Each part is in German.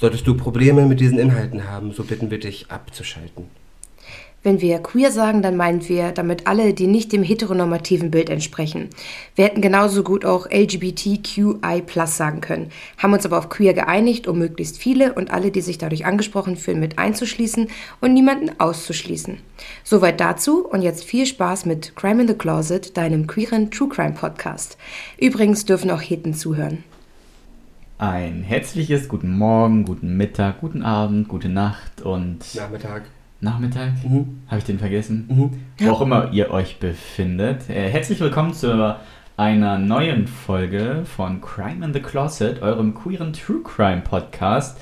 Solltest du Probleme mit diesen Inhalten haben, so bitten wir dich abzuschalten. Wenn wir queer sagen, dann meinen wir damit alle, die nicht dem heteronormativen Bild entsprechen. Wir hätten genauso gut auch LGBTQI sagen können, haben uns aber auf queer geeinigt, um möglichst viele und alle, die sich dadurch angesprochen fühlen, mit einzuschließen und niemanden auszuschließen. Soweit dazu und jetzt viel Spaß mit Crime in the Closet, deinem queeren True Crime Podcast. Übrigens dürfen auch Heten zuhören. Ein herzliches guten Morgen, guten Mittag, guten Abend, gute Nacht und Nachmittag. Nachmittag. Mhm. Habe ich den vergessen? Mhm. Wo auch immer ihr euch befindet. Äh, herzlich willkommen zu einer neuen Folge von Crime in the Closet, eurem queeren True Crime Podcast.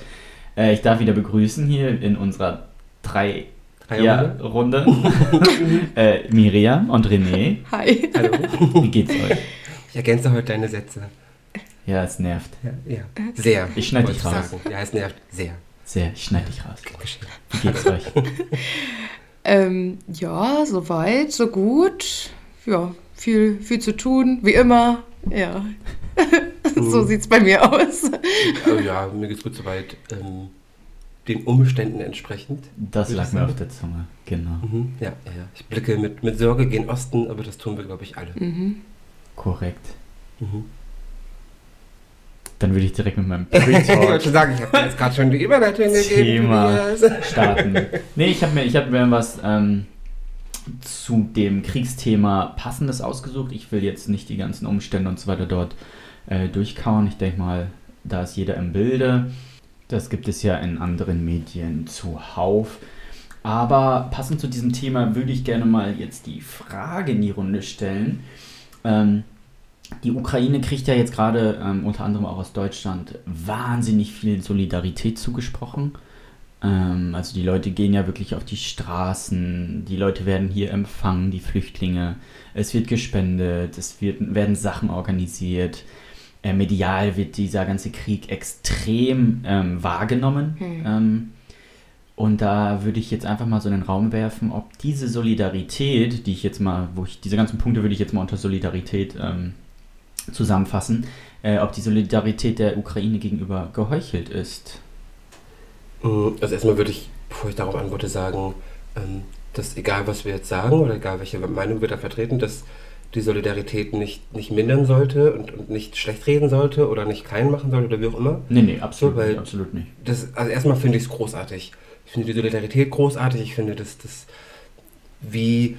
Äh, ich darf wieder begrüßen hier in unserer drei ja, Dreierrunde? Runde äh, Miriam und René. Hi. Hallo. Wie geht's euch? Ich ergänze heute deine Sätze. Ja, es nervt. Ja, ja. Sehr. Ich schneid wollte dich raus. sagen. Ja, es nervt sehr. Sehr, ich schneide dich raus. Wie geht's euch? Ähm, ja, soweit, so gut. Ja, viel, viel zu tun, wie immer. Ja. so sieht's bei mir aus. Oh ja, mir geht's gut soweit. Ähm, den Umständen entsprechend. Das lag mir auf der Zunge. Genau. Mhm. Ja, ja, ja. Ich blicke mit, mit Sorge gen Osten, aber das tun wir, glaube ich, alle. Mhm. Korrekt. Mhm. Dann würde ich direkt mit meinem ich wollte Pre-Talk schon sagen, ich habe jetzt gerade schon die Überleitung gegeben. Thema starten. Nee, ich habe mir, ich hab mir was ähm, zu dem Kriegsthema Passendes ausgesucht. Ich will jetzt nicht die ganzen Umstände und so weiter dort äh, durchkauen. Ich denke mal, da ist jeder im Bilde. Das gibt es ja in anderen Medien zuhauf. Aber passend zu diesem Thema würde ich gerne mal jetzt die Frage in die Runde stellen. Ähm, die Ukraine kriegt ja jetzt gerade ähm, unter anderem auch aus Deutschland wahnsinnig viel Solidarität zugesprochen. Ähm, also die Leute gehen ja wirklich auf die Straßen, die Leute werden hier empfangen, die Flüchtlinge. Es wird gespendet, es wird, werden Sachen organisiert. Äh, medial wird dieser ganze Krieg extrem ähm, wahrgenommen. Hm. Ähm, und da würde ich jetzt einfach mal so in den Raum werfen, ob diese Solidarität, die ich jetzt mal, wo ich diese ganzen Punkte würde ich jetzt mal unter Solidarität ähm, zusammenfassen, äh, ob die Solidarität der Ukraine gegenüber geheuchelt ist. Mm, Also erstmal würde ich, bevor ich darauf antworte, sagen, ähm, dass egal was wir jetzt sagen oder egal welche Meinung wir da vertreten, dass die Solidarität nicht, nicht mindern sollte und, und nicht schlecht reden sollte oder nicht klein machen sollte oder wie auch immer. Nee, nee, absolut, So, weil- nicht, absolut nicht. Das, also erstmal finde ich es großartig. Ich finde die Solidarität großartig. Ich finde, dass das, wie,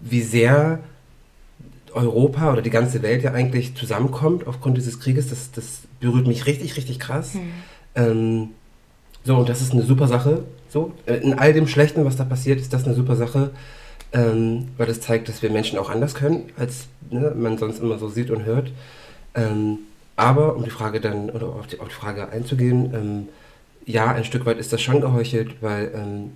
wie sehr Europa oder die ganze Welt ja eigentlich zusammenkommt aufgrund dieses Krieges, das, das berührt mich richtig, richtig krass. Hm. Ähm, so, und das ist eine super Sache. So, äh, in all dem Schlechten, was da passiert, ist das eine super Sache, ähm, weil das zeigt, dass wir Menschen auch anders können, als ne, man sonst immer so sieht und hört. Ähm, aber um die Frage dann, oder auf die, auf die Frage einzugehen, ähm, ja, ein Stück weit ist das schon geheuchelt, weil ähm,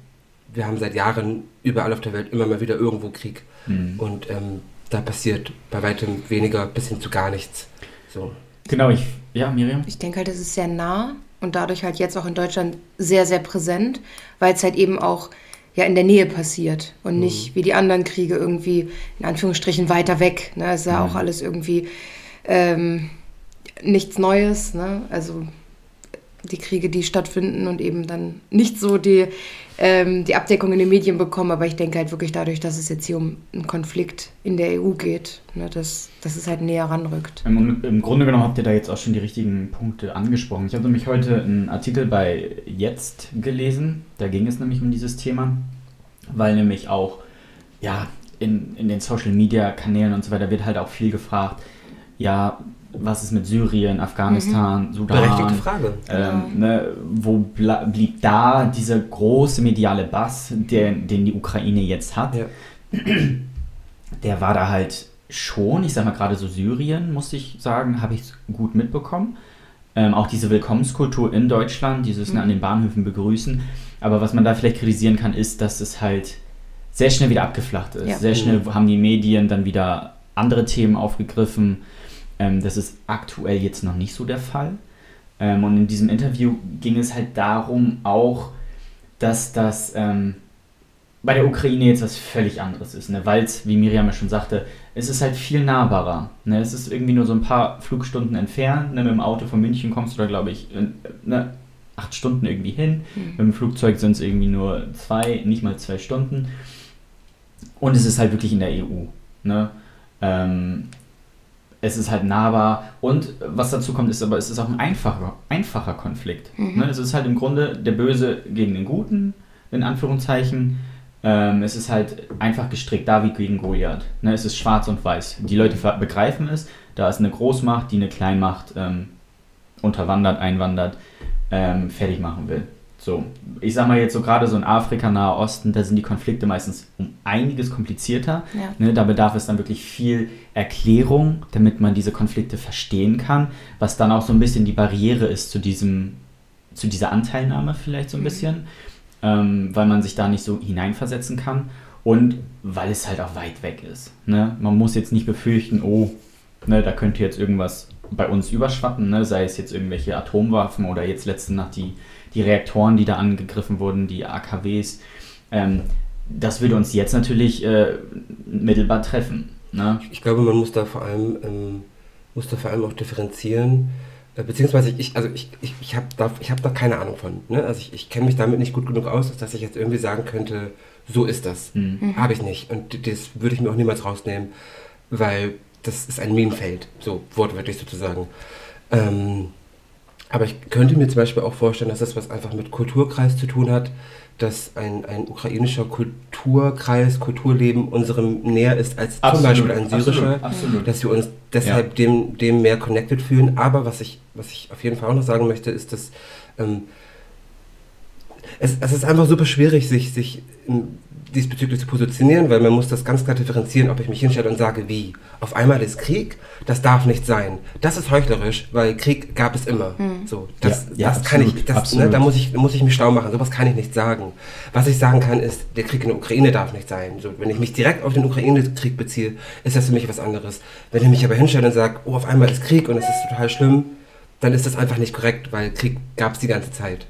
wir haben seit Jahren überall auf der Welt immer mal wieder irgendwo Krieg. Hm. Und ähm, da passiert bei weitem weniger bis hin zu gar nichts. So. Genau, ich. Ja, Miriam? Ich denke halt, es ist sehr nah und dadurch halt jetzt auch in Deutschland sehr, sehr präsent, weil es halt eben auch ja in der Nähe passiert und nicht wie die anderen Kriege irgendwie in Anführungsstrichen weiter weg. Ne? Es ist ja Mhm. auch alles irgendwie ähm, nichts Neues. Ne? Also die Kriege, die stattfinden und eben dann nicht so die, ähm, die Abdeckung in den Medien bekommen. Aber ich denke halt wirklich dadurch, dass es jetzt hier um einen Konflikt in der EU geht, ne? dass, dass es halt näher ranrückt. Im, Im Grunde genommen habt ihr da jetzt auch schon die richtigen Punkte angesprochen. Ich habe nämlich heute einen Artikel bei Jetzt gelesen, da ging es nämlich um dieses Thema, weil nämlich auch, ja, in, in den Social Media Kanälen und so weiter wird halt auch viel gefragt, ja, was ist mit Syrien, Afghanistan, Sudan? Berechtigte Frage. Ähm, ne, wo blieb da dieser große mediale Bass, der, den die Ukraine jetzt hat? Ja. Der war da halt schon, ich sag mal gerade so Syrien, muss ich sagen, habe ich gut mitbekommen. Ähm, auch diese Willkommenskultur in Deutschland, dieses ne, an den Bahnhöfen begrüßen. Aber was man da vielleicht kritisieren kann, ist, dass es halt sehr schnell wieder abgeflacht ist. Ja. Sehr schnell haben die Medien dann wieder andere Themen aufgegriffen. Ähm, das ist aktuell jetzt noch nicht so der Fall. Ähm, und in diesem Interview ging es halt darum auch, dass das ähm, bei der Ukraine jetzt was völlig anderes ist, ne? weil es, wie Miriam ja schon sagte, es ist halt viel nahbarer. Ne? Es ist irgendwie nur so ein paar Flugstunden entfernt. Ne? Mit dem Auto von München kommst du da, glaube ich, in, ne? acht Stunden irgendwie hin. Mhm. Mit dem Flugzeug sind es irgendwie nur zwei, nicht mal zwei Stunden. Und es ist halt wirklich in der EU. Ne? Ähm, es ist halt nahbar. Und was dazu kommt, ist aber, es ist auch ein einfacher, einfacher Konflikt. Mhm. Ne? Es ist halt im Grunde der Böse gegen den Guten, in Anführungszeichen. Ähm, es ist halt einfach gestrickt, David gegen Goliath. Ne? Es ist schwarz und weiß. Die Leute begreifen es. Da ist eine Großmacht, die eine Kleinmacht ähm, unterwandert, einwandert, ähm, fertig machen will. So, ich sag mal jetzt so gerade so in Afrika, Nahe Osten, da sind die Konflikte meistens um einiges komplizierter. Ja. Ne, da bedarf es dann wirklich viel Erklärung, damit man diese Konflikte verstehen kann, was dann auch so ein bisschen die Barriere ist zu diesem, zu dieser Anteilnahme vielleicht so ein Mhm. bisschen, ähm, weil man sich da nicht so hineinversetzen kann und weil es halt auch weit weg ist. Ne? Man muss jetzt nicht befürchten, oh, ne, da könnte jetzt irgendwas bei uns überschwappen, ne? sei es jetzt irgendwelche Atomwaffen oder jetzt letzte Nacht die, die Reaktoren, die da angegriffen wurden, die AKWs. Ähm, das würde uns jetzt natürlich äh, mittelbar treffen. Ne? Ich glaube, man muss da vor allem, ähm, muss da vor allem auch differenzieren. Äh, beziehungsweise ich, also ich, ich, ich habe da, ich hab da keine Ahnung von. Ne? Also ich, ich kenne mich damit nicht gut genug aus, als dass ich jetzt irgendwie sagen könnte, so ist das. Hm. Habe ich nicht. Und das würde ich mir auch niemals rausnehmen, weil das ist ein Minenfeld, so wortwörtlich sozusagen. Ähm, aber ich könnte mir zum Beispiel auch vorstellen, dass das was einfach mit Kulturkreis zu tun hat, dass ein, ein ukrainischer Kulturkreis, Kulturleben unserem näher ist als zum Beispiel ein syrischer Absolut, absolut. dass wir uns deshalb dem, dem mehr connected fühlen. Aber was ich, was ich auf jeden Fall auch noch sagen möchte, ist, dass ähm, es, es ist einfach super schwierig, sich, sich diesbezüglich zu positionieren, weil man muss das ganz klar differenzieren, ob ich mich hinstelle und sage, wie. Auf einmal ist Krieg, das darf nicht sein. Das ist heuchlerisch, weil Krieg gab es immer. So, das, Ja, ja, das kann absolut, ich, das, ne, absolut. da muss ich, muss ich mich schlau machen. Sowas kann ich nicht sagen. Was ich sagen kann, ist, der Krieg in der Ukraine darf nicht sein. So, wenn ich mich direkt auf den Ukraine-Krieg beziehe, ist das für mich was anderes. Wenn ich mich aber hinstelle und sage, oh, auf einmal ist Krieg und es ist total schlimm, dann ist das einfach nicht korrekt, weil Krieg gab es die ganze Zeit.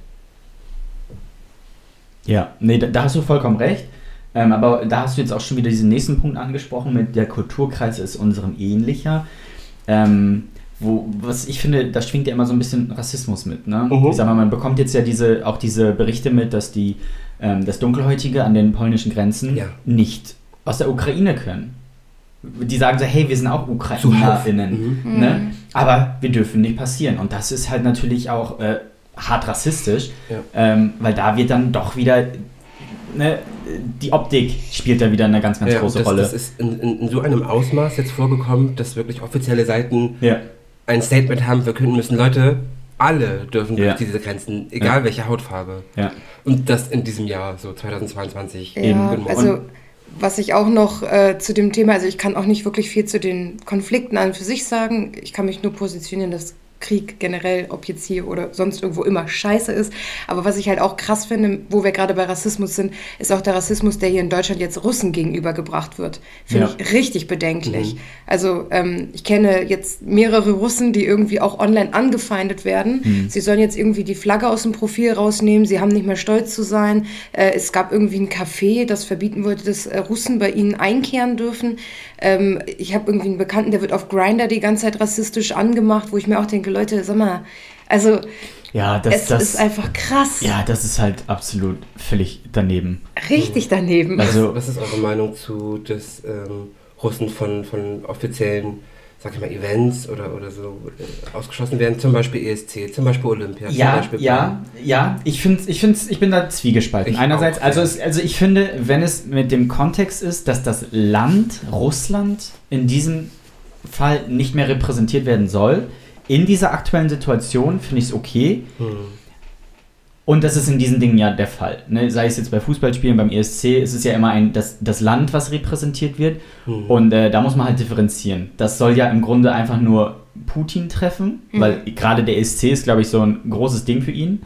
Ja, nee, da, da hast du vollkommen recht. Ähm, aber da hast du jetzt auch schon wieder diesen nächsten Punkt angesprochen mit der Kulturkreis ist unserem ähnlicher. Ähm, wo, was ich finde, da schwingt ja immer so ein bisschen Rassismus mit. Ne? Mhm. Ich sag mal, man bekommt jetzt ja diese, auch diese Berichte mit, dass die ähm, das Dunkelhäutige an den polnischen Grenzen Ja. nicht aus der Ukraine können. Die sagen so, hey, wir sind auch. UkrainerInnen. Mhm. Ne? Aber wir dürfen nicht passieren. Und das ist halt natürlich auch äh, hart rassistisch, Ja. ähm, weil da wird dann doch wieder, ne, die Optik spielt da wieder eine ganz, ganz Ja, große das, Rolle. das ist in, in, in so einem Ausmaß jetzt vorgekommen, dass wirklich offizielle Seiten ja, ein Statement haben verkünden müssen, Leute, alle dürfen Ja. durch diese Grenzen, egal welche Hautfarbe. ja. Und das in diesem Jahr, so 2022. Ja, Eben, also was ich auch noch äh, zu dem Thema, also ich kann auch nicht wirklich viel zu den Konflikten an und für sich sagen. Ich kann mich nur positionieren, dass Krieg generell, ob jetzt hier oder sonst irgendwo immer scheiße ist. Aber was ich halt auch krass finde, wo wir gerade bei Rassismus sind, ist auch der Rassismus, der hier in Deutschland jetzt Russen gegenübergebracht wird. Finde Ja. ich richtig bedenklich. Also ähm, ich kenne jetzt mehrere Russen, die irgendwie auch online angefeindet werden. Sie sollen jetzt irgendwie die Flagge aus dem Profil rausnehmen. Sie haben nicht mehr stolz zu sein. Äh, es gab irgendwie ein Café, das verbieten wollte, dass äh, Russen bei ihnen einkehren dürfen. Ähm, ich habe irgendwie einen Bekannten, der wird auf Grinder die ganze Zeit rassistisch angemacht, wo ich mir auch denke, Leute, sag mal, also ja, das, es das, ist einfach krass. ja, das ist halt absolut völlig daneben. Richtig daneben. Also, Was ist eure Meinung zu des ähm, Russen von, von offiziellen, sag ich mal, Events oder, oder so äh, ausgeschlossen werden? Zum Beispiel ESC, zum Beispiel Olympia, zum Ja, Beispiel ja, ja. Ich finde, ich find's, ich bin da zwiegespalten. Ich Einerseits, auch, also, ja. es, also ich finde, wenn es mit dem Kontext ist, dass das Land Russland in diesem Fall nicht mehr repräsentiert werden soll, in dieser aktuellen Situation finde ich es okay. Hm. Und das ist in diesen Dingen ja der Fall. Ne? Sei es jetzt bei Fußballspielen, beim ESC, ist es ja immer ein, das, das Land, was repräsentiert wird. Hm. Und äh, da muss man halt differenzieren. Das soll ja im Grunde einfach nur Putin treffen, weil gerade der ESC ist, glaube ich, so ein großes Ding für ihn.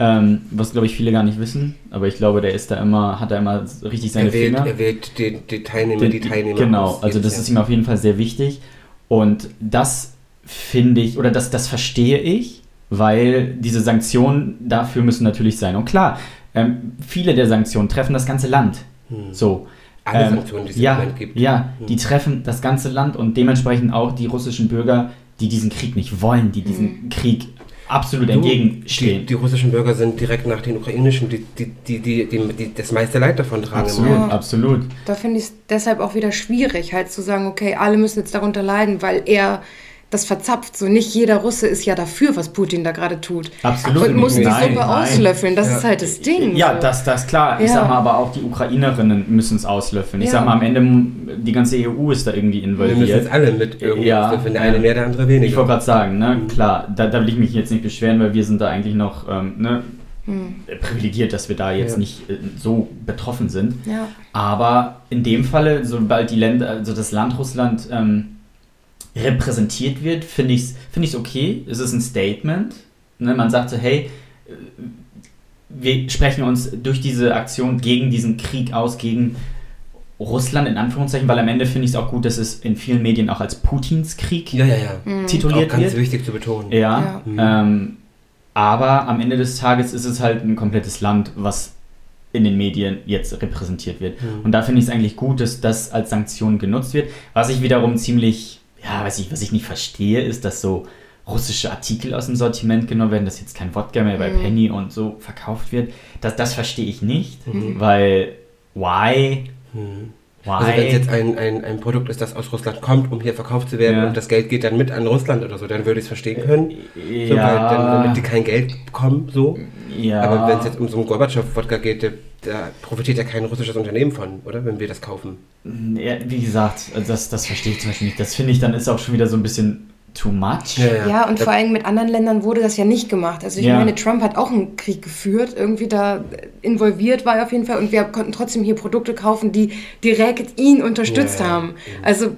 Ähm, was glaube ich viele gar nicht wissen, aber ich glaube, der ist da immer, hat da immer richtig seine er wählt, Finger. Er wählt die, die Teilnehmer, Den- die Teilnehmer. Genau, aus also das ist ihm auf jeden Fall sehr wichtig. Und das finde ich, oder das, das verstehe ich, weil diese Sanktionen dafür müssen natürlich sein. Und klar, ähm, viele der Sanktionen treffen das ganze Land. Hm. So. Alle ähm, Sanktionen, die es ja, im Moment gibt. Ja, Hm. die treffen das ganze Land und dementsprechend auch die russischen Bürger, die diesen Krieg nicht wollen, die diesem Krieg absolut Du, entgegenstehen. Die, die russischen Bürger sind direkt nach den ukrainischen, die, die, die, die, die, die das meiste Leid davon tragen. absolut. Ja. absolut. Da finde ich es deshalb auch wieder schwierig, halt zu sagen, okay, alle müssen jetzt darunter leiden, weil er das verzapft. So nicht jeder Russe ist ja dafür, was Putin da gerade tut. Absolut Und muss die. Nein, Suppe nein. auslöffeln. Das Ja. ist halt das Ding. Ja, so. das, das klar. Ich Ja. sag mal, aber auch die Ukrainerinnen müssen es auslöffeln. Ich Ja. sag mal, am Ende, die ganze EU ist da irgendwie Wir müssen involviert. jetzt alle mit irgendwie, Ja, ja, wenn der eine mehr, der andere weniger. Ich wollte gerade sagen, ne, klar, da, da will ich mich jetzt nicht beschweren, weil wir sind da eigentlich noch ähm, ne, privilegiert, dass wir da jetzt Ja. nicht äh, so betroffen sind. Ja. Aber in dem Falle, sobald die Länder, also das Land Russland ähm, repräsentiert wird, finde ich es find ich's okay. Es ist ein Statement. Ne? Man sagt so, hey, wir sprechen uns durch diese Aktion gegen diesen Krieg aus, gegen Russland in Anführungszeichen, weil am Ende finde ich es auch gut, dass es in vielen Medien auch als Putins Krieg ja, ja, ja. Mhm. Auch tituliert ganz wird. wichtig zu betonen. Ja. Ja. Ähm, aber am Ende des Tages ist es halt ein komplettes Land, was in den Medien jetzt repräsentiert wird. Mhm. Und da finde ich es eigentlich gut, dass das als Sanktion genutzt wird. Was ich wiederum ziemlich, ja, weiß ich, was ich nicht verstehe, ist, dass so russische Artikel aus dem Sortiment genommen werden, dass jetzt kein Wodka mehr bei Mhm. Penny und so verkauft wird. Das, das verstehe ich nicht, Mhm. weil why? Mhm. Why? Also wenn es jetzt ein, ein, ein Produkt ist, das aus Russland kommt, um hier verkauft zu werden Ja. und das Geld geht dann mit an Russland oder so, dann würde ich es verstehen können. So, weil ja, dann, damit die kein Geld bekommen, so. Ja. Aber wenn es jetzt um so einen Gorbatschow-Wodka geht, da, profitiert ja kein russisches Unternehmen von, oder? Wenn wir das kaufen. Ja, wie gesagt, das, das verstehe ich zum Beispiel nicht. Das finde ich dann ist auch schon wieder so ein bisschen too much. Ja, und Da- vor allem mit anderen Ländern wurde das ja nicht gemacht. Also ich Ja. meine, Trump hat auch einen Krieg geführt, irgendwie da involviert war er auf jeden Fall und wir konnten trotzdem hier Produkte kaufen, die direkt ihn unterstützt Ja, ja. haben. Also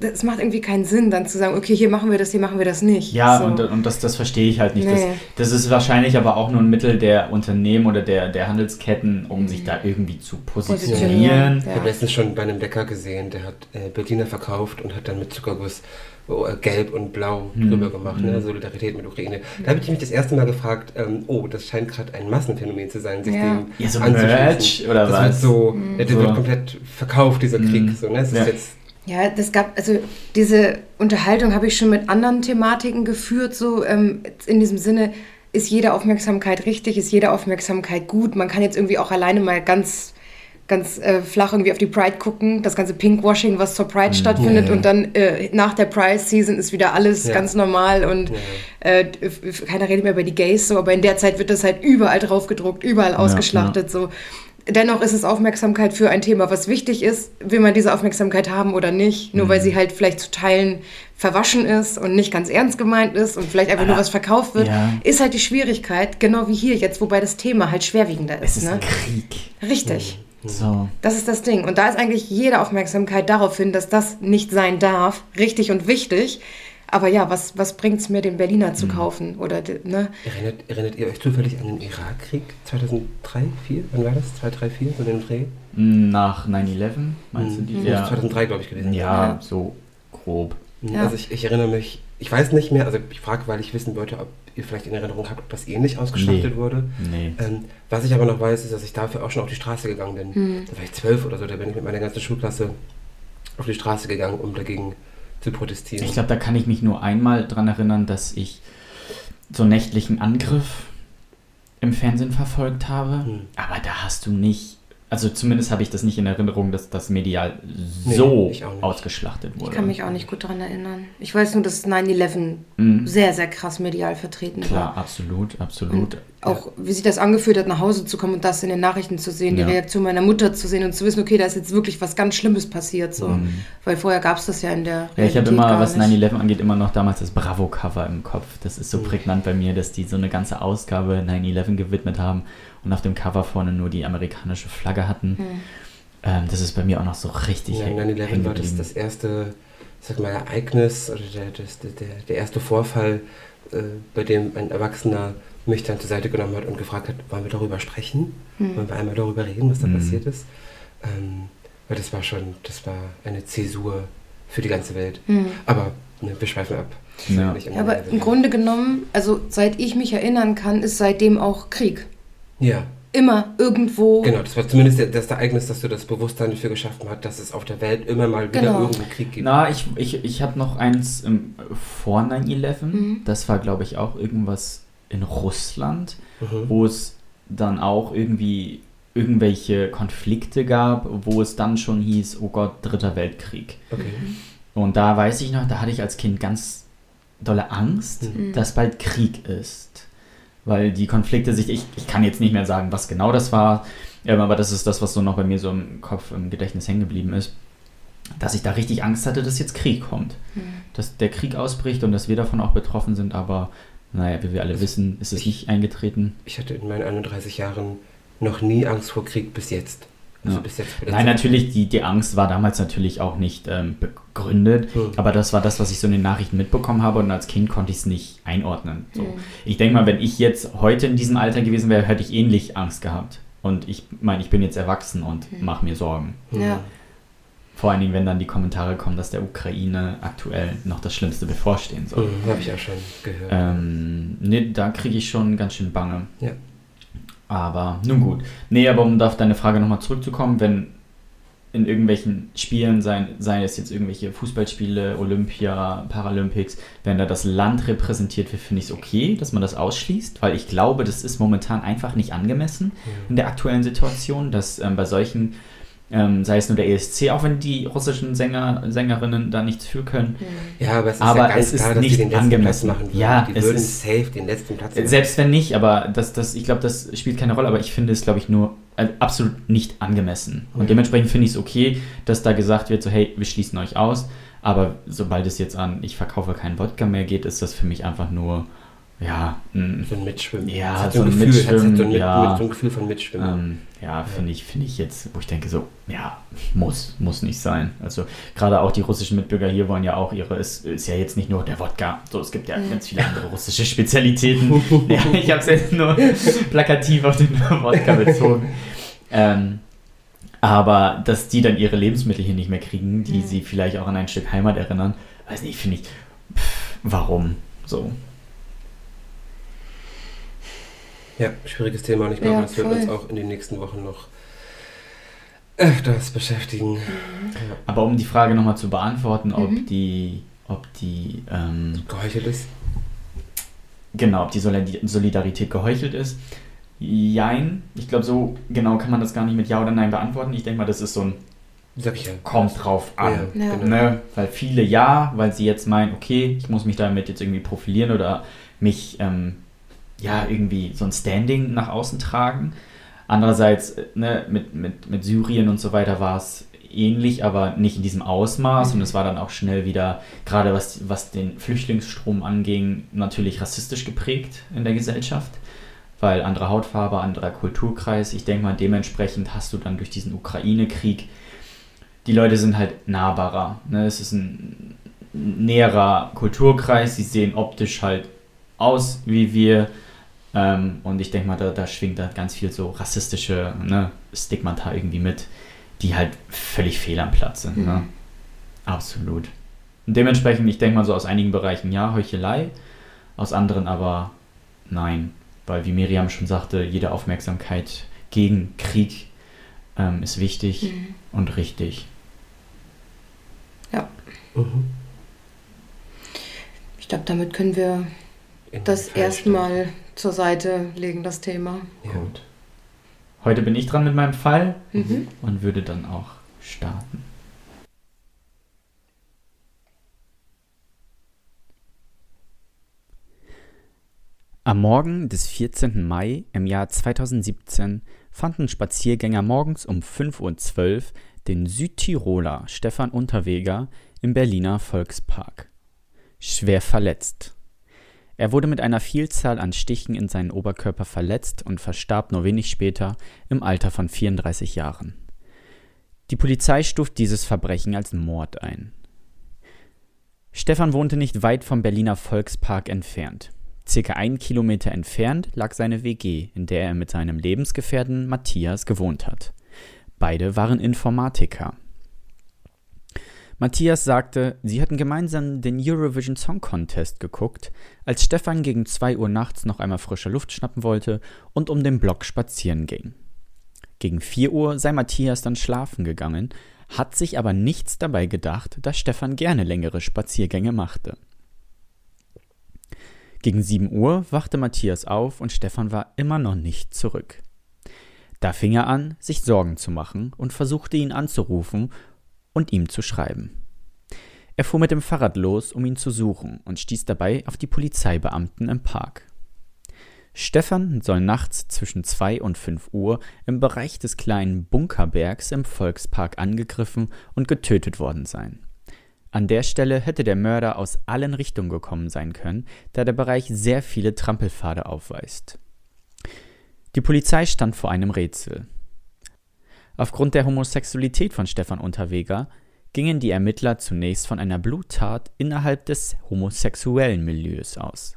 es macht irgendwie keinen Sinn, dann zu sagen, okay, hier machen wir das, hier machen wir das nicht. Ja, So. und, und das, das verstehe ich halt nicht. Nee. Das, das ist wahrscheinlich aber auch nur ein Mittel der Unternehmen oder der, der Handelsketten, um sich da irgendwie zu positionieren. Ich Ja. habe letztens schon bei einem Bäcker gesehen, der hat äh, Berliner verkauft und hat dann mit Zuckerguss oh, äh, gelb und blau Hm. drüber gemacht, ne? Hm. Solidarität mit Ukraine. Da habe ich mich das erste Mal gefragt, ähm, oh, das scheint gerade ein Massenphänomen zu sein, sich Ja. dem Ja, so anzuschließen. Merch oder das was? Wird so, Mhm. der So. wird komplett verkauft, dieser Krieg. Mhm. So, ne? Es Ja. ist jetzt, Ja, das gab, also diese Unterhaltung habe ich schon mit anderen Thematiken geführt, so ähm, in diesem Sinne, ist jede Aufmerksamkeit richtig, ist jede Aufmerksamkeit gut. Man kann jetzt irgendwie auch alleine mal ganz, ganz äh, flach irgendwie auf die Pride gucken, das ganze Pinkwashing, was zur Pride stattfindet Ja, ja. und dann äh, nach der Pride-Season ist wieder alles Ja. ganz normal und äh, keiner redet mehr über die Gays, so, aber in der Zeit wird das halt überall drauf gedruckt, überall ausgeschlachtet, so. Dennoch ist es Aufmerksamkeit für ein Thema, was wichtig ist. Will man diese Aufmerksamkeit haben oder nicht? Nur Mhm. weil sie halt vielleicht zu Teilen verwaschen ist und nicht ganz ernst gemeint ist und vielleicht einfach nur Ah, was verkauft wird, ist halt die Schwierigkeit, genau wie hier jetzt, wobei das Thema halt schwerwiegender Es ist. ist ne? Krieg. Richtig. So. Das ist das Ding. Und da ist eigentlich jede Aufmerksamkeit darauf hin, dass das nicht sein darf. Richtig und wichtig. Aber ja, was, was bringt es mir, den Berliner Mhm. zu kaufen? Oder, de- ne? erinnert, erinnert ihr euch zufällig an den Irakkrieg 2003, 2004? Wann war das? 2003, 2004? So den Dreh? Nach 9-11, meinst du Mhm. die? Das Ja. ist 2003, glaube ich, gewesen. ja, Ja. so grob. Ja. Also ich, ich erinnere mich, ich weiß nicht mehr, also ich frage, weil ich wissen wollte, ob ihr vielleicht in Erinnerung habt, ob das ähnlich ausgeschlachtet Nee. wurde. Nee. Ähm, was ich aber noch weiß, ist, dass ich dafür auch schon auf die Straße gegangen bin. Hm. Da war ich zwölf oder so, da bin ich mit meiner ganzen Schulklasse auf die Straße gegangen, um dagegen zu protestieren. Ich glaube, da kann ich mich nur einmal dran erinnern, dass ich so einen nächtlichen Angriff im Fernsehen verfolgt habe. Hm. Aber da hast du nicht, also zumindest habe ich das nicht in Erinnerung, dass das medial Nee, so nicht. ausgeschlachtet wurde. Ich kann mich auch nicht gut daran erinnern. Ich weiß nur, dass 9-11 Mhm. sehr, sehr krass medial vertreten Klar, war. absolut, absolut. Auch wie sich das angefühlt hat, nach Hause zu kommen und das in den Nachrichten zu sehen, Ja. die Reaktion meiner Mutter zu sehen und zu wissen, okay, da ist jetzt wirklich was ganz Schlimmes passiert. So. Mhm. Weil vorher gab es das ja in der Ja, ich habe Realität immer, was nicht. 9-11 angeht, immer noch damals das Bravo-Cover im Kopf. Das ist so Mhm. prägnant bei mir, dass die so eine ganze Ausgabe 9-11 gewidmet haben und auf dem Cover vorne nur die amerikanische Flagge hatten. Hm. Ähm, das ist bei mir auch noch so richtig Ja, hängen 9-11 war das, das erste sag mal, Ereignis oder der, der, der erste Vorfall, äh, bei dem ein Erwachsener mich dann zur Seite genommen hat und gefragt hat, wollen wir darüber sprechen? Hm. Wollen wir einmal darüber reden, was da Mhm. passiert ist? Ähm, weil das war schon, das war eine Zäsur für die ganze Welt. Hm. Aber ne, wir schweifen ab. Ja. Aber im Grunde genommen, also seit ich mich erinnern kann, ist seitdem auch Krieg. Ja, Immer irgendwo. genau. Das war zumindest das Ereignis, das du das Bewusstsein dafür geschaffen hat, dass es auf der Welt immer mal wieder Genau. irgendeinen Krieg gibt. Na, ich, ich, ich habe noch eins ähm, vor 9-11. Mhm. Das war, glaube ich, auch irgendwas in Russland, Mhm. wo es dann auch irgendwie irgendwelche Konflikte gab, wo es dann schon hieß, oh Gott, dritter Weltkrieg. Okay. Und da weiß ich noch, da hatte ich als Kind ganz dolle Angst, Mhm. dass bald Krieg ist. Weil die Konflikte sich, ich, ich kann jetzt nicht mehr sagen, was genau das war, ähm, aber das ist das, was so noch bei mir so im Kopf, im Gedächtnis hängen geblieben ist, dass ich da richtig Angst hatte, dass jetzt Krieg kommt. Hm. Dass der Krieg ausbricht und dass wir davon auch betroffen sind, aber naja, wie wir alle wissen, ist es nicht eingetreten. Ich hatte in meinen 31 Jahren noch nie Angst vor Krieg bis jetzt. Also Ja. bis jetzt. Nein, natürlich, die, die Angst war damals natürlich auch nicht ähm, begründet, Hm. aber das war das, was ich so in den Nachrichten mitbekommen habe und als Kind konnte ich es nicht einordnen. So. Hm. Ich denke mal, wenn ich jetzt heute in diesem Alter gewesen wäre, hätte ich ähnlich Angst gehabt. Und ich meine, ich bin jetzt erwachsen und Mhm. mache mir Sorgen. Hm. Ja. Vor allen Dingen, wenn dann die Kommentare kommen, dass der Ukraine aktuell noch das Schlimmste bevorstehen soll. Hm, Habe ich auch schon gehört. Ähm, nee, da kriege ich schon ganz schön Bange. Ja. Aber nun gut. Nee, aber um auf deine Frage nochmal zurückzukommen, wenn in irgendwelchen Spielen, sei, sei es jetzt irgendwelche Fußballspiele, Olympia, Paralympics, wenn da das Land repräsentiert wird, finde ich es okay, dass man das ausschließt, weil ich glaube, das ist momentan einfach nicht angemessen in der aktuellen Situation, dass ähm, bei solchen, ähm, sei es nur der ESC, auch wenn die russischen Sänger, Sängerinnen da nichts für können, Hm. Ja, aber es ist Aber ja ganz es ist klar, dass nicht den letzten angemessen. Platz machen würden. Ja, die es würden ist- safe den letzten Platz machen. Selbst wenn nicht, aber das, das, ich glaube, das spielt keine Rolle, aber ich finde es, glaube ich, nur äh, absolut nicht angemessen. Und Ja. dementsprechend finde ich es okay, dass da gesagt wird, so, hey, wir schließen euch aus, aber sobald es jetzt an, ich verkaufe keinen Wodka mehr geht, ist das für mich einfach nur, ja, ein, So ein Mitschwimmen. Ja, so ein Gefühl, so ein, ja. so ein Gefühl von Mitschwimmen. ähm, ja, finde ich, finde ich jetzt, wo ich denke so, ja, muss, muss nicht sein. Also gerade auch die russischen Mitbürger hier wollen ja auch ihre, es ist ja jetzt nicht nur der Wodka, so, es gibt ja Mhm. ganz viele andere russische Spezialitäten. ja, ich habe es jetzt nur plakativ auf den Wodka bezogen. Ähm, aber dass die dann ihre Lebensmittel hier nicht mehr kriegen, die Mhm. sie vielleicht auch an ein Stück Heimat erinnern, weiß nicht, finde ich, pff, warum so? Ja, schwieriges Thema und ich glaube, Ja, das wird uns auch in den nächsten Wochen noch öfters beschäftigen. Ja. Aber um die Frage nochmal zu beantworten, ob Mhm. die, ob die, ähm, Geheuchelt ist. genau, ob die Solid- Solidarität geheuchelt ist. Jein. Ich glaube, so genau kann man das gar nicht mit Ja oder Nein beantworten. Ich denke mal, das ist so ein Sag ich ja. kommt drauf an. Ja. genau. Ne? Weil viele ja, weil sie jetzt meinen, okay, ich muss mich damit jetzt irgendwie profilieren oder mich ähm, ja irgendwie so ein Standing nach außen tragen. Andererseits, äh, ne, mit, mit, mit Syrien und so weiter war es ähnlich, aber nicht in diesem Ausmaß. Und es war dann auch schnell wieder, gerade was, was den Flüchtlingsstrom anging, natürlich rassistisch geprägt in der Gesellschaft. Weil andere Hautfarbe, anderer Kulturkreis. Ich denke mal, dementsprechend hast du dann durch diesen Ukraine-Krieg die Leute sind halt nahbarer. Ne? Es ist ein näherer Kulturkreis, sie sehen optisch halt aus wie wir. Ähm, und ich denke mal, da, da schwingt da ganz viel so rassistische ne, Stigmata irgendwie mit, die halt völlig fehl am Platz sind. Ne? Mhm. Absolut. Und dementsprechend, ich denke mal so aus einigen Bereichen ja, Heuchelei, aus anderen aber nein. Weil wie Miriam schon sagte, jede Aufmerksamkeit gegen Krieg ähm, ist wichtig Mhm. und richtig. Mhm. Ich glaube, damit können wir In das erstmal zur Seite legen, das Thema. Ja. Gut. Heute bin ich dran mit meinem Fall Mhm. und würde dann auch starten. Am Morgen des 14. Mai im Jahr 2017 fanden Spaziergänger morgens um 5.12 Uhr den Südtiroler Stefan Unterweger im Berliner Volkspark. Schwer verletzt. Er wurde mit einer Vielzahl an Stichen in seinen Oberkörper verletzt und verstarb nur wenig später im Alter von 34 Jahren. Die Polizei stuft dieses Verbrechen als Mord ein. Stefan wohnte nicht weit vom Berliner Volkspark entfernt. Circa einen Kilometer entfernt lag seine WG, in der er mit seinem Lebensgefährten Matthias gewohnt hat. Beide waren Informatiker. Matthias sagte, sie hatten gemeinsam den Eurovision Song Contest geguckt, als Stefan gegen 2 Uhr nachts noch einmal frische Luft schnappen wollte und um den Block spazieren ging. Gegen 4 Uhr sei Matthias dann schlafen gegangen, hat sich aber nichts dabei gedacht, dass Stefan gerne längere Spaziergänge machte. Gegen 7 Uhr wachte Matthias auf und Stefan war immer noch nicht zurück. Da fing er an, sich Sorgen zu machen und versuchte ihn anzurufen und ihm zu schreiben. Er fuhr mit dem Fahrrad los, um ihn zu suchen und stieß dabei auf die Polizeibeamten im Park. Stefan soll nachts zwischen 2 und 5 Uhr im Bereich des kleinen Bunkerbergs im Volkspark angegriffen und getötet worden sein. An der Stelle hätte der Mörder aus allen Richtungen gekommen sein können, da der Bereich sehr viele Trampelpfade aufweist. Die Polizei stand vor einem Rätsel. Aufgrund der Homosexualität von Stefan Unterweger gingen die Ermittler zunächst von einer Bluttat innerhalb des homosexuellen Milieus aus.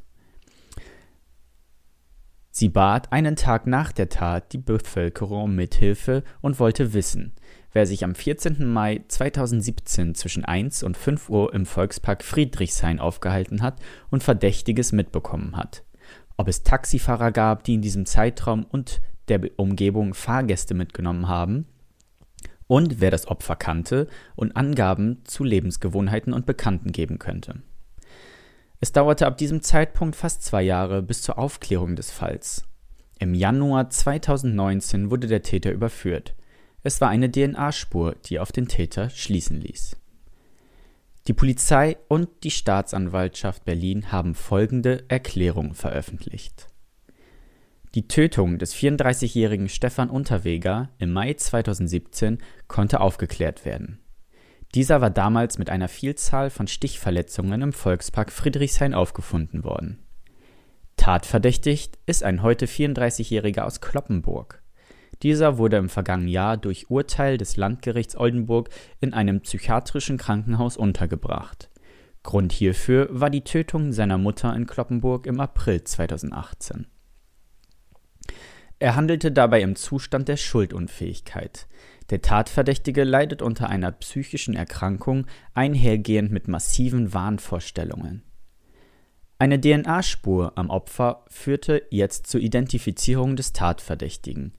Sie bat einen Tag nach der Tat die Bevölkerung um Mithilfe und wollte wissen, wer sich am 14. Mai 2017 zwischen 1 und 5 Uhr im Volkspark Friedrichshain aufgehalten hat und Verdächtiges mitbekommen hat. Ob es Taxifahrer gab, die in diesem Zeitraum und der Umgebung Fahrgäste mitgenommen haben und wer das Opfer kannte und Angaben zu Lebensgewohnheiten und Bekannten geben könnte. Es dauerte ab diesem Zeitpunkt fast zwei Jahre bis zur Aufklärung des Falls. Im Januar 2019 wurde der Täter überführt. Es war eine DNA-Spur, die auf den Täter schließen ließ. Die Polizei und die Staatsanwaltschaft Berlin haben folgende Erklärung veröffentlicht. Die Tötung des 34-jährigen Stefan Unterweger im Mai 2017 konnte aufgeklärt werden. Dieser war damals mit einer Vielzahl von Stichverletzungen im Volkspark Friedrichshain aufgefunden worden. Tatverdächtigt ist ein heute 34-Jähriger aus Kloppenburg. Dieser wurde im vergangenen Jahr durch Urteil des Landgerichts Oldenburg in einem psychiatrischen Krankenhaus untergebracht. Grund hierfür war die Tötung seiner Mutter in Kloppenburg im April 2018. Er handelte dabei im Zustand der Schuldunfähigkeit. Der Tatverdächtige leidet unter einer psychischen Erkrankung, einhergehend mit massiven Wahnvorstellungen. Eine DNA-Spur am Opfer führte jetzt zur Identifizierung des Tatverdächtigen.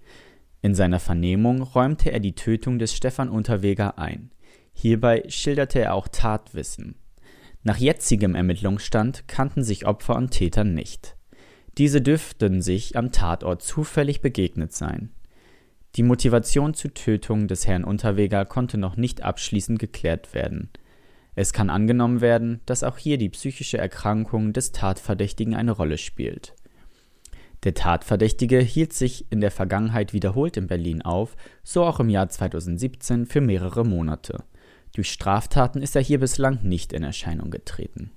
In seiner Vernehmung räumte er die Tötung des Stefan Unterweger ein. Hierbei schilderte er auch Tatwissen. Nach jetzigem Ermittlungsstand kannten sich Opfer und Täter nicht. Diese dürften sich am Tatort zufällig begegnet sein. Die Motivation zur Tötung des Herrn Unterweger konnte noch nicht abschließend geklärt werden. Es kann angenommen werden, dass auch hier die psychische Erkrankung des Tatverdächtigen eine Rolle spielt. Der Tatverdächtige hielt sich in der Vergangenheit wiederholt in Berlin auf, so auch im Jahr 2017 für mehrere Monate. Durch Straftaten ist er hier bislang nicht in Erscheinung getreten.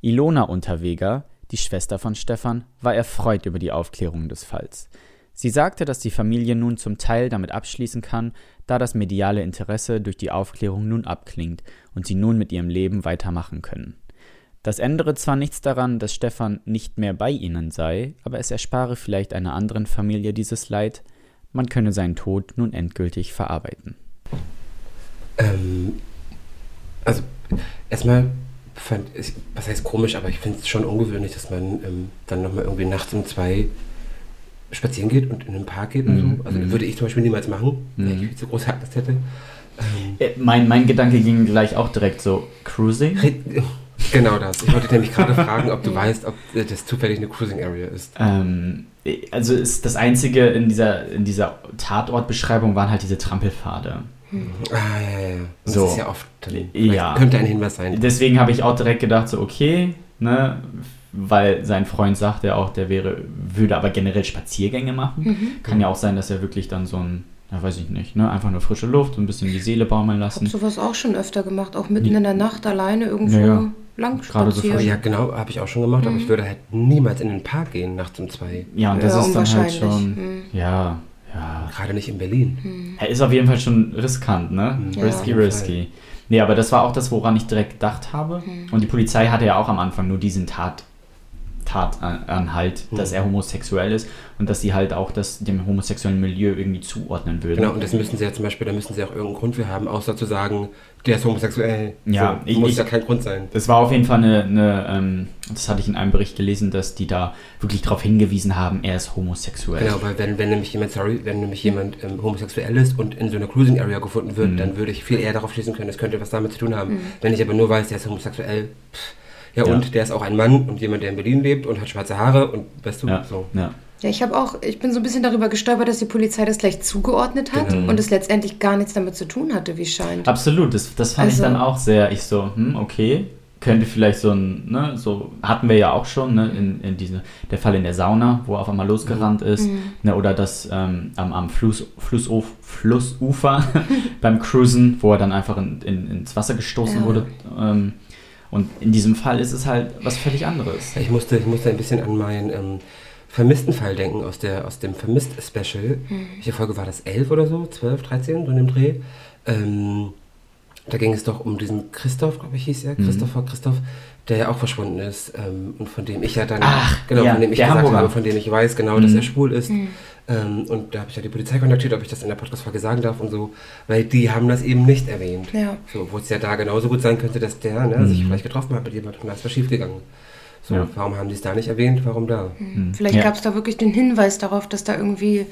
Ilona Unterweger, die Schwester von Stefan, war erfreut über die Aufklärung des Falls. Sie sagte, dass die Familie nun zum Teil damit abschließen kann, da das mediale Interesse durch die Aufklärung nun abklingt und sie nun mit ihrem Leben weitermachen können. Das ändere zwar nichts daran, dass Stefan nicht mehr bei ihnen sei, aber es erspare vielleicht einer anderen Familie dieses Leid, man könne seinen Tod nun endgültig verarbeiten. Ähm, also, erstmal fand ich, was heißt komisch, aber ich finde es schon ungewöhnlich, dass man ähm, dann nochmal irgendwie nachts um zwei spazieren geht und in den Park geht und Mhm. so. Also Mhm. würde ich zum Beispiel niemals machen, Mhm. wenn ich zu große Angst hätte. Ähm, Äh, Mein, mein Gedanke ging gleich auch direkt so, Cruising? Red- Genau das. Ich wollte nämlich gerade fragen, ob du weißt, ob äh, das zufällig eine Cruising Area ist. Ähm, also ist das Einzige in dieser, in dieser Tatortbeschreibung waren halt diese Trampelpfade. Ah, ja, ja, ja. Und So. Das ist ja oft. Ja. Könnte ein Hinweis sein. Deswegen habe ich auch direkt gedacht, so okay, ne, weil sein Freund sagt ja auch, der wäre, würde aber generell Spaziergänge machen. Mhm. Kann ja auch sein, dass er wirklich dann so ein, ja weiß ich nicht, ne, einfach nur frische Luft, so ein bisschen die Seele baumeln Ich habe lassen. sowas auch schon öfter gemacht, auch mitten Ja. in der Nacht alleine irgendwo Ja, ja. lang Gerade so ja, genau, habe ich auch schon gemacht, aber Mhm. ich würde halt niemals in den Park gehen nachts um zwei. Ja, und das Ja, ist dann halt schon, Mhm. ja, Ja. Gerade nicht in Berlin. Er ist auf jeden Fall schon riskant, ne? Ja. Risky, risky. Nee, aber das war auch das, woran ich direkt gedacht habe. Und die Polizei hatte ja auch am Anfang nur diesen Tat, Tatanhalt, dass er homosexuell ist und dass sie halt auch das dem homosexuellen Milieu irgendwie zuordnen würden. Genau, und das müssen sie ja zum Beispiel, da müssen sie auch irgendeinen Grund für haben, außer zu sagen, der ist homosexuell. Ja, so, ich- muss ich- ja kein Grund sein. Das war auf jeden Fall eine, eine ähm, das hatte ich in einem Bericht gelesen, dass die da wirklich darauf hingewiesen haben, er ist homosexuell. Genau, weil wenn, wenn nämlich jemand, sorry, wenn nämlich jemand ähm, homosexuell ist und in so einer Cruising Area gefunden wird, Mhm. dann würde ich viel eher darauf schließen können, es könnte was damit zu tun haben. Wenn ich aber nur weiß, der ist homosexuell, pff, ja, Ja. und der ist auch ein Mann und jemand, der in Berlin lebt und hat schwarze Haare und weißt du, Ja, so. ja. Ja, ich habe auch, ich bin so ein bisschen darüber gestolpert, dass die Polizei das gleich zugeordnet hat Genau. und es letztendlich gar nichts damit zu tun hatte, wie es scheint. Absolut, das, das fand ich Also- dann auch sehr, ich so, hm, okay, könnte vielleicht so ein, ne, so, hatten wir ja auch schon, ne, in, in diese, der Fall in der Sauna, wo er auf einmal losgerannt ist, ne, oder das ähm, am, am Fluss, Flussuf, Flussufer beim Cruisen, wo er dann einfach in, in, ins Wasser gestoßen Ja. wurde. Ähm, und in diesem Fall ist es halt was völlig anderes. Ich musste, ich musste ein bisschen an meinen ähm, vermissten Fall denken aus, der, aus dem Vermisst-Special. Welche Folge war das? 11 oder so? 12, 13, so in dem Dreh? Ähm, da ging es doch um diesen Christoph, glaube ich, hieß er. Christopher, Christoph, der ja auch verschwunden ist ähm, und von dem ich ja dann, Ach, genau, ja, von dem ich gesagt Hamburger. habe, von dem ich weiß genau, dass Mhm. er schwul ist. Ähm, und da habe ich ja die Polizei kontaktiert, ob ich das in der Podcast-Folge sagen darf und so, weil die haben das eben nicht erwähnt. Ja. So, wo es ja da genauso gut sein könnte, dass der ne, Mhm. sich vielleicht getroffen hat mit jemandem und da ist was schiefgegangen. So, Ja. warum haben die es da nicht erwähnt? Warum da? Hm. Vielleicht Ja. gab es da wirklich den Hinweis darauf, dass da irgendwie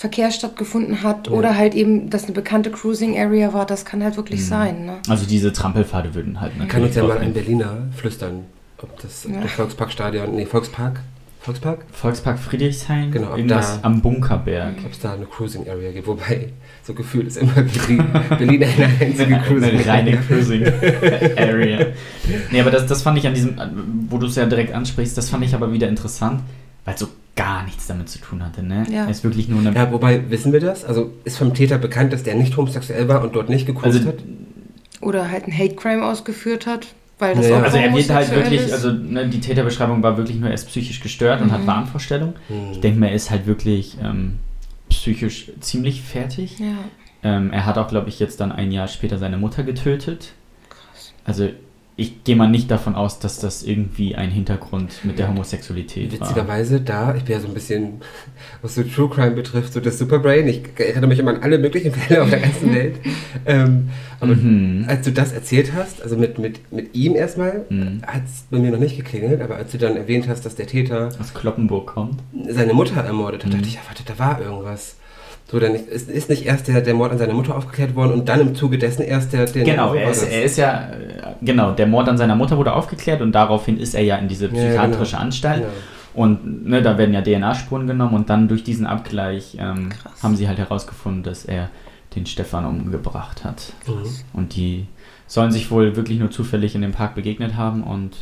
Verkehr stattgefunden hat Ja. oder halt eben, dass eine bekannte Cruising Area war. Das kann halt wirklich Mhm. sein. Ne? Also diese Trampelpfade würden halt natürlich Kann uns ja mal ein Berliner flüstern, ob das Ja. Volksparkstadion, nee, Volkspark, Volkspark, Volkspark Friedrichshain, Genau, irgendwas da- am Bunkerberg. ob es da eine Cruising Area gibt. Wobei, so gefühlt ist immer Berlin, Berlin eine einzige Cruising Eine reine Area. Cruising Area. Nee, aber das, das fand ich an diesem, wo du es ja direkt ansprichst, das fand ich aber wieder interessant, weil so gar nichts damit zu tun hatte, ne? Ja. Er ist wirklich nur eine. Ja, wobei, wissen wir das? Also ist vom Täter bekannt, dass der nicht homosexuell war und dort nicht gecruised Also- hat? Oder halt ein Hate Crime ausgeführt hat, weil das Ja. auch also er wird halt wirklich, ist. also ne, die Täterbeschreibung war wirklich nur, er ist psychisch gestört und hat Wahnvorstellung. Hm. Ich denke mir, er ist halt wirklich ähm, psychisch ziemlich fertig. Ja. Ähm, er hat auch, glaube ich, jetzt dann ein Jahr später seine Mutter getötet. Also ich gehe mal nicht davon aus, dass das irgendwie ein Hintergrund mit der Homosexualität war. Witzigerweise da, ich bin ja so ein bisschen, was so True Crime betrifft, so das Superbrain, ich erinnere mich immer an alle möglichen Fälle auf der ganzen Welt. Ähm, aber Mhm. als du das erzählt hast, also mit, mit, mit ihm erstmal, Mhm. hat es bei mir noch nicht geklingelt, aber als du dann erwähnt hast, dass der Täter Aus Kloppenburg kommt. seine Mutter ermordet hat, Mhm. dachte ich, ja, warte, da war irgendwas. So, dann ist, ist nicht erst der, der Mord an seiner Mutter aufgeklärt worden und dann im Zuge dessen erst der... den Genau, er ist, er ist ja, genau, der Mord an seiner Mutter wurde aufgeklärt und daraufhin ist er ja in diese Ja, psychiatrische genau. Anstalt. Genau. Und ne, da werden ja DNA-Spuren genommen und dann durch diesen Abgleich ähm, Krass. haben sie halt herausgefunden, dass er den Stefan umgebracht hat. Mhm. Und die sollen sich wohl wirklich nur zufällig in dem Park begegnet haben und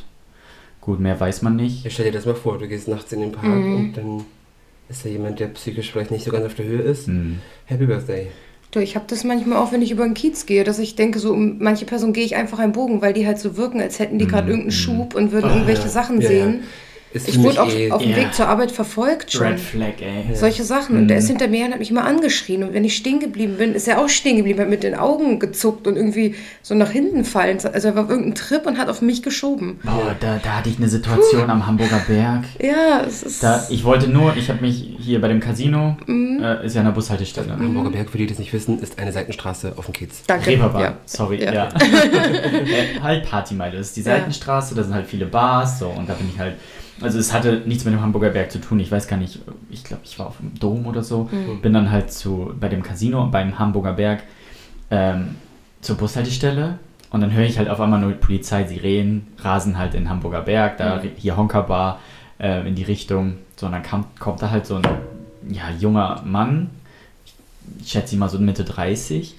gut, mehr weiß man nicht. Ja, stell dir das mal vor, du gehst nachts in den Park Mhm. und dann ist da jemand, der psychisch vielleicht nicht so ganz auf der Höhe ist. Hm. Happy Birthday. Du, ich habe das manchmal auch, wenn ich über den Kiez gehe, dass ich denke, so um manche Personen gehe ich einfach einen Bogen, weil die halt so wirken, als hätten die gerade Mhm. irgendeinen Schub und würden Ah, irgendwelche ja. Sachen Ja, sehen. ja. Ist Ich wurde auch eh- auf dem Ja. Weg zur Arbeit verfolgt schon. Red Flag, ey. Solche Sachen. Und der Mhm. ist hinter mir und hat mich immer angeschrien. Und wenn ich stehen geblieben bin, ist er auch stehen geblieben, hat mit den Augen gezuckt und irgendwie so nach hinten fallen. Also er war auf irgendeinem Trip und hat auf mich geschoben. Boah, da, da hatte ich eine Situation am Hamburger Berg. Ja, es ist. Da, ich wollte nur, ich habe mich hier bei dem Casino, Mhm. äh, ist ja eine Bushaltestelle. Hamburger Berg, für die, die das nicht wissen, ist eine Seitenstraße auf dem Kiez. Danke. Reeperbahn, Ja. sorry, Ja. ja. äh, halt Partymeile, das ist die Ja. Seitenstraße, da sind halt viele Bars, so, und da bin ich halt, also es hatte nichts mit dem Hamburger Berg zu tun, ich weiß gar nicht, ich glaube, ich war auf dem Dom oder so, Mhm. bin dann halt zu, bei dem Casino, beim Hamburger Berg, ähm, zur Bushaltestelle. Und dann höre ich halt auf einmal nur Polizei, Sirenen, rasen halt in Hamburger Berg, da Mhm. hier Honkerbar äh, in die Richtung, so, und dann kam, kommt da halt so ein, ja, junger Mann, ich schätze ihn mal so Mitte 30,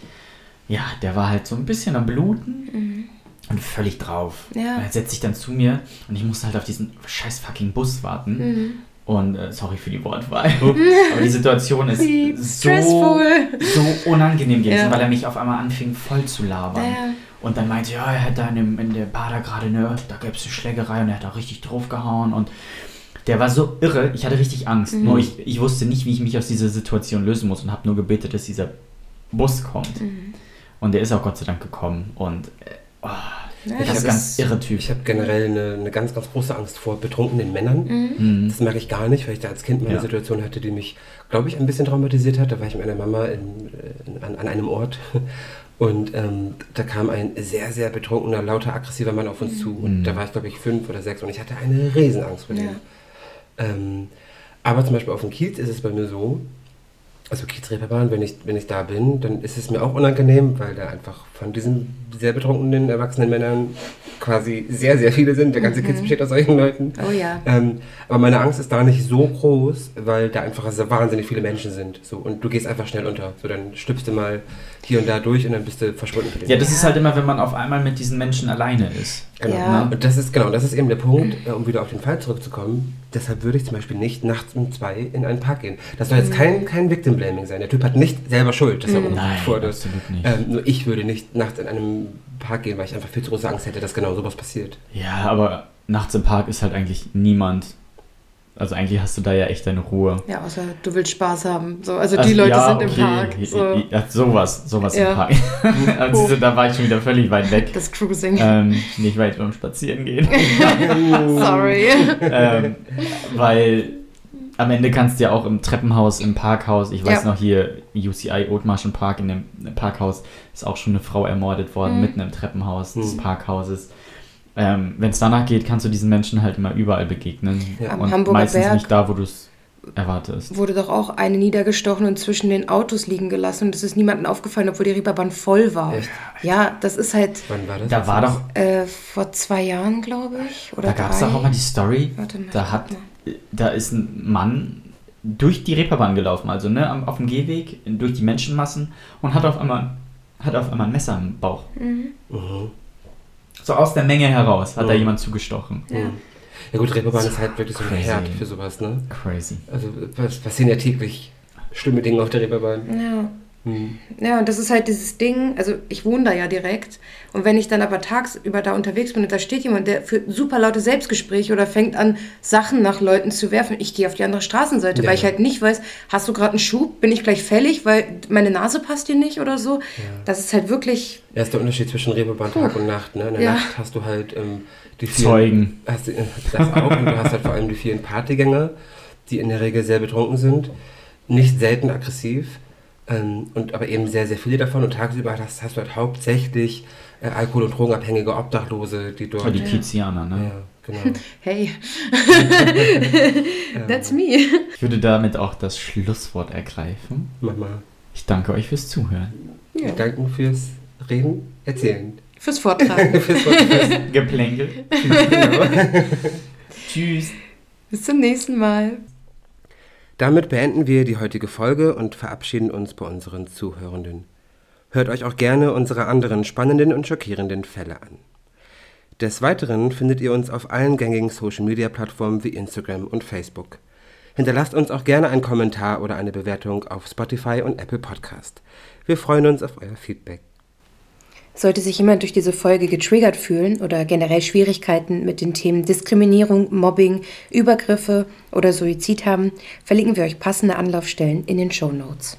ja, der war halt so ein bisschen am Bluten und völlig drauf. Ja. Und er setzt sich dann zu mir und ich musste halt auf diesen scheiß fucking Bus warten. Mhm. Und äh, sorry für die Wortwahl, aber die Situation ist Wie so, stressful. so unangenehm gewesen, Ja. weil er mich auf einmal anfing voll zu labern. Ja. Und dann meinte, ja, er hätte da in, dem, in der Bar da gerade, ne, da gäbe es eine Schlägerei und er hat da richtig draufgehauen und Der war so irre, ich hatte richtig Angst. Nur ich, ich wusste nicht, wie ich mich aus dieser Situation lösen muss und habe nur gebetet, dass dieser Bus kommt. Und der ist auch Gott sei Dank gekommen. Und äh, oh, Das ist ein ganz irre Typ. Ich habe generell eine, eine ganz, ganz große Angst vor betrunkenen Männern. Mhm. Das merke ich gar nicht, weil ich da als Kind mal Ja. eine Situation hatte, die mich, glaube ich, ein bisschen traumatisiert hat. Da war ich mit meiner Mama in, in, an, an einem Ort und ähm, da kam ein sehr, sehr betrunkener, lauter, aggressiver Mann auf uns zu. Und Mhm. da war ich, glaube ich, fünf oder sechs und ich hatte eine Riesenangst vor dem. Ja. Ähm, aber zum Beispiel auf dem Kiez ist es bei mir so, also Kiezreeperbahn, wenn ich, wenn ich da bin, dann ist es mir auch unangenehm, weil da einfach von diesen sehr betrunkenen, erwachsenen Männern quasi sehr, sehr viele sind. Der ganze Kiez besteht aus solchen Leuten. Oh ja. Ähm, aber meine Angst ist da nicht so groß, weil da einfach so wahnsinnig viele Menschen sind. So, und du gehst einfach schnell unter. So, dann stüpfst du mal hier und da durch und dann bist du verschwunden. Ja, das ist halt immer, wenn man auf einmal mit diesen Menschen alleine ist. Genau. Ja. Und das ist genau, das ist eben der Punkt, äh, um wieder auf den Fall zurückzukommen. Deshalb würde ich zum Beispiel nicht nachts um zwei in einen Park gehen. Das soll jetzt kein, kein Victim Blaming sein. Der Typ hat nicht selber Schuld, dass er umgebracht Nein, wurde. absolut nicht. Ähm, nur ich würde nicht nachts in einem Park gehen, weil ich einfach viel zu große Angst hätte, dass genau sowas passiert. Ja, aber nachts im Park ist halt eigentlich niemand. Also eigentlich hast du da ja echt deine Ruhe. Ja, außer du willst Spaß haben. So, also die Also, Leute ja, sind im okay. Park. So. Ja, sowas, sowas Ja. im Park. also, so, da war ich schon wieder völlig weit weg. Das Cruising. ähm, nicht weit beim Spazieren gehen. Sorry. ähm, weil am Ende kannst du ja auch im Treppenhaus, im Parkhaus, ich weiß Ja. noch hier, UCI Othmarschen Park, in dem Parkhaus ist auch schon eine Frau ermordet worden, Mhm. mitten im Treppenhaus des Mhm. Parkhauses. Ähm, Wenn es danach geht, kannst du diesen Menschen halt immer überall begegnen. Ja. Am Und Hamburger meistens Berg nicht da, wo du es erwartest. wurde doch auch eine niedergestochen und zwischen den Autos liegen gelassen. Und es ist niemandem aufgefallen, obwohl die Reeperbahn voll war. Echt? Ja, das ist halt Wann war das? Da war doch, äh, vor zwei Jahren, glaube ich. Oder da gab es doch auch mal die Story, Warte mal, da hat, da ist ein Mann durch die Reeperbahn gelaufen, also ne, auf dem Gehweg, durch die Menschenmassen und hat auf einmal, hat auf einmal ein Messer im Bauch. Mhm. So aus der Menge heraus hat da Mhm. jemand zugestochen. Ja. Ja gut, Reeperbahn ist halt wirklich so ein. Herd für sowas, ne? Crazy. Also was passieren ja täglich schlimme Dinge auf der Reeperbahn. Ja. Hm. Ja, und das ist halt dieses Ding, also ich wohne da ja direkt und wenn ich dann aber tagsüber da unterwegs bin und da steht jemand, der führt super laute Selbstgespräche oder fängt an, Sachen nach Leuten zu werfen, ich gehe auf die andere Straßenseite, Ja, weil ich ja. halt nicht weiß, hast du gerade einen Schub, bin ich gleich fällig, weil meine Nase passt dir nicht oder so. Das ist halt wirklich, Ja, ist der Unterschied zwischen Reeperbahn Tag und Nacht. Ne? In der Ja. Nacht hast du halt ähm, die vielen, Zeugen. Hast du, äh, das auch und du hast halt vor allem die vielen Partygänger, die in der Regel sehr betrunken sind, nicht selten aggressiv ähm, und aber eben sehr, sehr viele davon und tagsüber hast, hast du halt hauptsächlich äh, Alkohol- und Drogenabhängige Obdachlose, die dort... Oh, die Kiezianer, ne? ja, genau. hey, that's me. Ich würde damit auch das Schlusswort ergreifen. Mach mal. Ich danke euch fürs Zuhören. Ja. Danken fürs Reden, Erzählen. Fürs Vortragen. fürs Podcast. Geplänkel. genau. Tschüss. Bis zum nächsten Mal. Damit beenden wir die heutige Folge und verabschieden uns bei unseren Zuhörenden. Hört euch auch gerne unsere anderen spannenden und schockierenden Fälle an. Des Weiteren findet ihr uns auf allen gängigen Social-Media-Plattformen wie Instagram und Facebook. Hinterlasst uns auch gerne einen Kommentar oder eine Bewertung auf Spotify und Apple Podcast. Wir freuen uns auf euer Feedback. Sollte sich jemand durch diese Folge getriggert fühlen oder generell Schwierigkeiten mit den Themen Diskriminierung, Mobbing, Übergriffe oder Suizid haben, verlinken wir euch passende Anlaufstellen in den Show Notes.